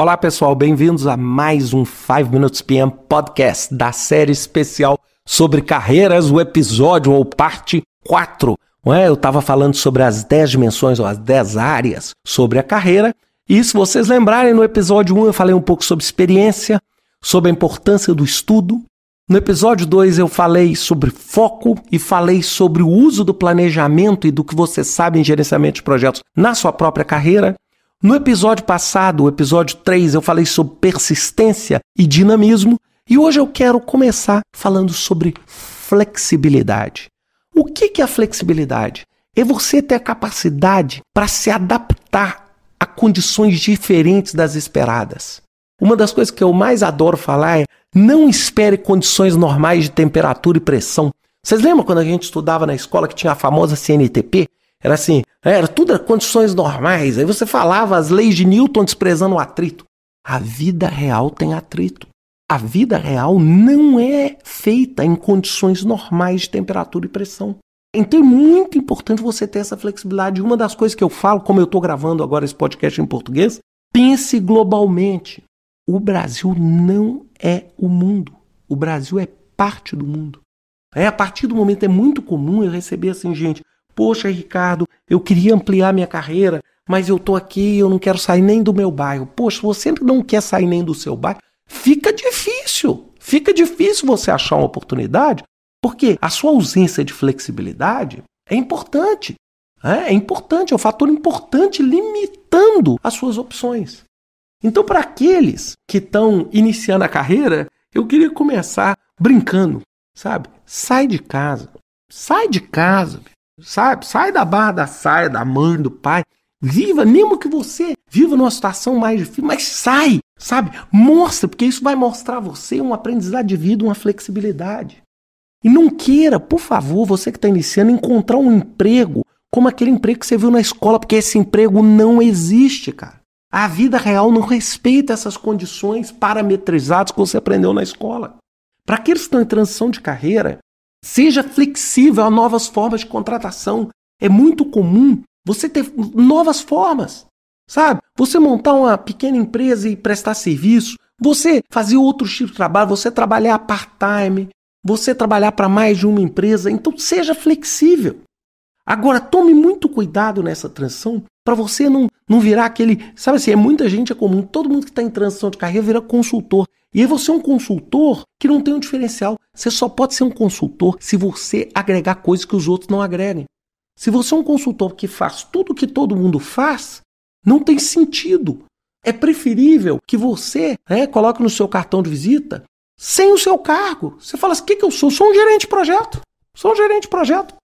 Olá pessoal, bem-vindos a mais um 5 Minutes PM Podcast da série especial sobre carreiras, o episódio ou parte 4. Não é? Eu estava falando sobre as 10 dimensões ou as 10 áreas sobre a carreira. E se vocês lembrarem, no episódio 1 eu falei um pouco sobre experiência, sobre a importância do estudo. No episódio 2 eu falei sobre foco e falei sobre o uso do planejamento e do que você sabe em gerenciamento de projetos na sua própria carreira. No episódio passado, o episódio 3, eu falei sobre persistência e dinamismo. E hoje eu quero começar falando sobre flexibilidade. O que é a flexibilidade? É você ter a capacidade para se adaptar a condições diferentes das esperadas. Uma das coisas que eu mais adoro falar é não espere condições normais de temperatura e pressão. Vocês lembram quando a gente estudava na escola que tinha a famosa CNTP? Era assim, era tudo condições normais. Aí você falava as leis de Newton desprezando o atrito. A vida real tem atrito. A vida real não é feita em condições normais de temperatura e pressão. Então é muito importante você ter essa flexibilidade. Uma das coisas que eu falo, como eu estou gravando agora esse podcast em português, pense globalmente. O Brasil não é o mundo. O Brasil é parte do mundo. É, a partir do momento é muito comum eu receber assim, gente, Poxa, Ricardo, eu queria ampliar minha carreira, mas eu tô aqui eu não quero sair nem do meu bairro. Poxa, você não quer sair nem do seu bairro, fica difícil. Fica difícil você achar uma oportunidade, porque a sua ausência de flexibilidade é importante. É, é importante, é um fator importante limitando as suas opções. Então, para aqueles que estão iniciando a carreira, eu queria começar brincando, sabe? Sai de casa. Sai de casa. Sabe? Sai da barra da saia, da mãe, do pai. Viva, mesmo que você viva numa situação mais difícil, mas sai, sabe? Mostra, porque isso vai mostrar a você um aprendizado de vida, uma flexibilidade. E não queira, por favor, você que está iniciando, encontrar um emprego como aquele emprego que você viu na escola, porque esse emprego não existe, cara. A vida real não respeita essas condições parametrizadas que você aprendeu na escola. Para aqueles que estão em transição de carreira, Seja flexível a novas formas de contratação. É muito comum você ter novas formas, sabe? Você montar uma pequena empresa e prestar serviço, você fazer outro tipo de trabalho, você trabalhar part-time, você trabalhar para mais de uma empresa. Então seja flexível. Agora tome muito cuidado nessa transição para você não, não virar aquele. Sabe assim, é muita gente é comum, todo mundo que está em transição de carreira vira consultor. E aí você é um consultor que não tem um diferencial. Você só pode ser um consultor se você agregar coisas que os outros não agreguem. Se você é um consultor que faz tudo que todo mundo faz, não tem sentido. É preferível que você né, coloque no seu cartão de visita sem o seu cargo. Você fala assim: o que, que eu sou? Sou um gerente de projeto. Sou um gerente de projeto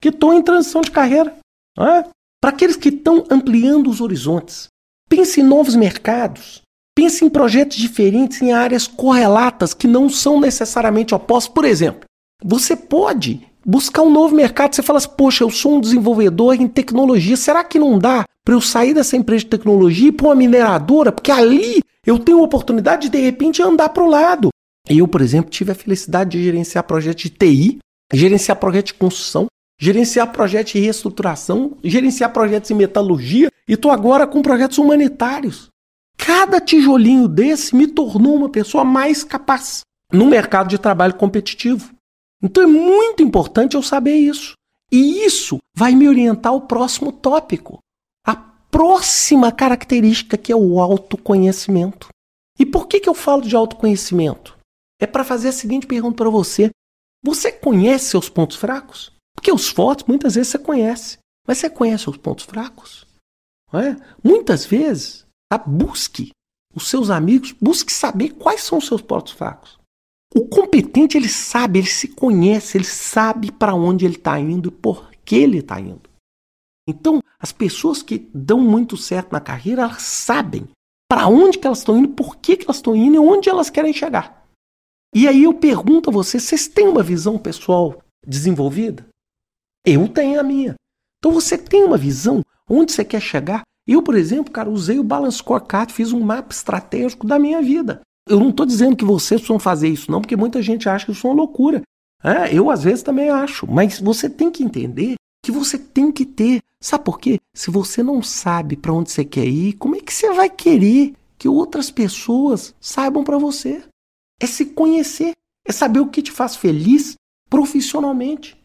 que estou em transição de carreira. É? Para aqueles que estão ampliando os horizontes, pense em novos mercados. Pense em projetos diferentes em áreas correlatas que não são necessariamente opostas. Por exemplo, você pode buscar um novo mercado. Você fala assim, poxa, eu sou um desenvolvedor em tecnologia. Será que não dá para eu sair dessa empresa de tecnologia e ir para uma mineradora? Porque ali eu tenho a oportunidade de, de repente, andar para o lado. Eu, por exemplo, tive a felicidade de gerenciar projetos de TI, gerenciar projetos de construção, gerenciar projetos de reestruturação, gerenciar projetos em metalurgia e estou agora com projetos humanitários. Cada tijolinho desse me tornou uma pessoa mais capaz no mercado de trabalho competitivo. Então é muito importante eu saber isso. E isso vai me orientar ao próximo tópico. A próxima característica que é o autoconhecimento. E por que, que eu falo de autoconhecimento? É para fazer a seguinte pergunta para você: Você conhece seus pontos fracos? Porque os fortes muitas vezes você conhece, mas você conhece os pontos fracos? É? Muitas vezes Tá? Busque os seus amigos, busque saber quais são os seus pontos fracos. O competente ele sabe, ele se conhece, ele sabe para onde ele está indo e por que ele está indo. Então, as pessoas que dão muito certo na carreira, elas sabem para onde que elas estão indo, por que, que elas estão indo e onde elas querem chegar. E aí eu pergunto a vocês, vocês têm uma visão pessoal desenvolvida? Eu tenho a minha. Então você tem uma visão onde você quer chegar eu, por exemplo, cara, usei o Balance Scorecard, fiz um mapa estratégico da minha vida. Eu não estou dizendo que vocês precisam fazer isso, não, porque muita gente acha que isso é uma loucura. É, eu, às vezes, também acho. Mas você tem que entender que você tem que ter. Sabe por quê? Se você não sabe para onde você quer ir, como é que você vai querer que outras pessoas saibam para você. É se conhecer, é saber o que te faz feliz profissionalmente.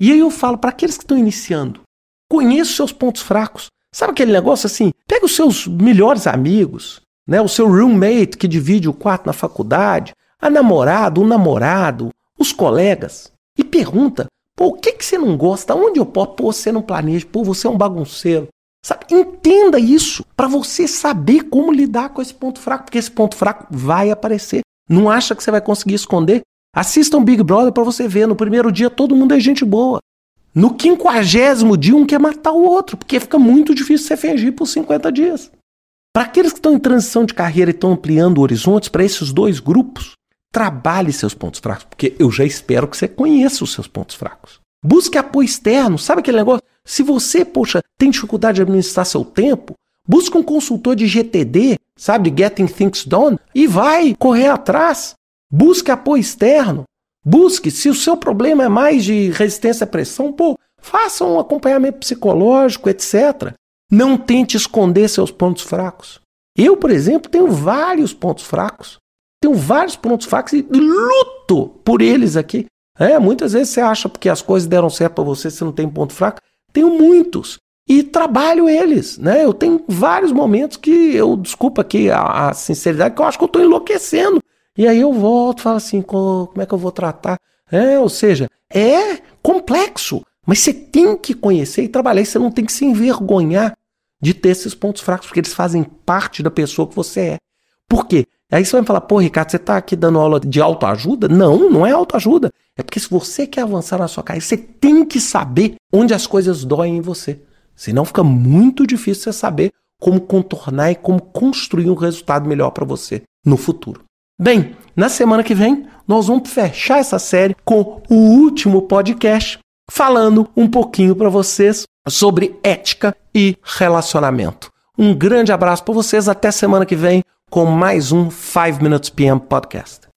E aí eu falo para aqueles que estão iniciando, conheça os seus pontos fracos. Sabe aquele negócio assim? Pega os seus melhores amigos, né? O seu roommate que divide o quarto na faculdade, a namorada, o namorado, os colegas e pergunta: pô, o que, que você não gosta? Onde eu posso? Pô, você não planeja, pô, você é um bagunceiro. Sabe? Entenda isso para você saber como lidar com esse ponto fraco, porque esse ponto fraco vai aparecer. Não acha que você vai conseguir esconder? Assista um Big Brother para você ver. No primeiro dia todo mundo é gente boa. No quinquagésimo dia um quer matar o outro, porque fica muito difícil você fingir por 50 dias. Para aqueles que estão em transição de carreira e estão ampliando horizontes, para esses dois grupos, trabalhe seus pontos fracos, porque eu já espero que você conheça os seus pontos fracos. Busque apoio externo, sabe aquele negócio? Se você, poxa, tem dificuldade de administrar seu tempo, busque um consultor de GTD, sabe, de Getting Things Done, e vai correr atrás. Busque apoio externo. Busque, se o seu problema é mais de resistência à pressão, pô, faça um acompanhamento psicológico, etc. Não tente esconder seus pontos fracos. Eu, por exemplo, tenho vários pontos fracos. Tenho vários pontos fracos e luto por eles aqui. É, muitas vezes você acha porque as coisas deram certo para você, você não tem ponto fraco. Tenho muitos e trabalho eles, né? Eu tenho vários momentos que eu, desculpa aqui a, a sinceridade, que eu acho que eu estou enlouquecendo. E aí eu volto, falo assim, como é que eu vou tratar? É, ou seja, é complexo, mas você tem que conhecer e trabalhar. E você não tem que se envergonhar de ter esses pontos fracos, porque eles fazem parte da pessoa que você é. Por quê? Aí você vai falar, pô, Ricardo, você está aqui dando aula de autoajuda? Não, não é autoajuda. É porque se você quer avançar na sua carreira, você tem que saber onde as coisas doem em você. Senão fica muito difícil você saber como contornar e como construir um resultado melhor para você no futuro. Bem, na semana que vem, nós vamos fechar essa série com o último podcast, falando um pouquinho para vocês sobre ética e relacionamento. Um grande abraço para vocês, até semana que vem com mais um 5 Minutes PM Podcast.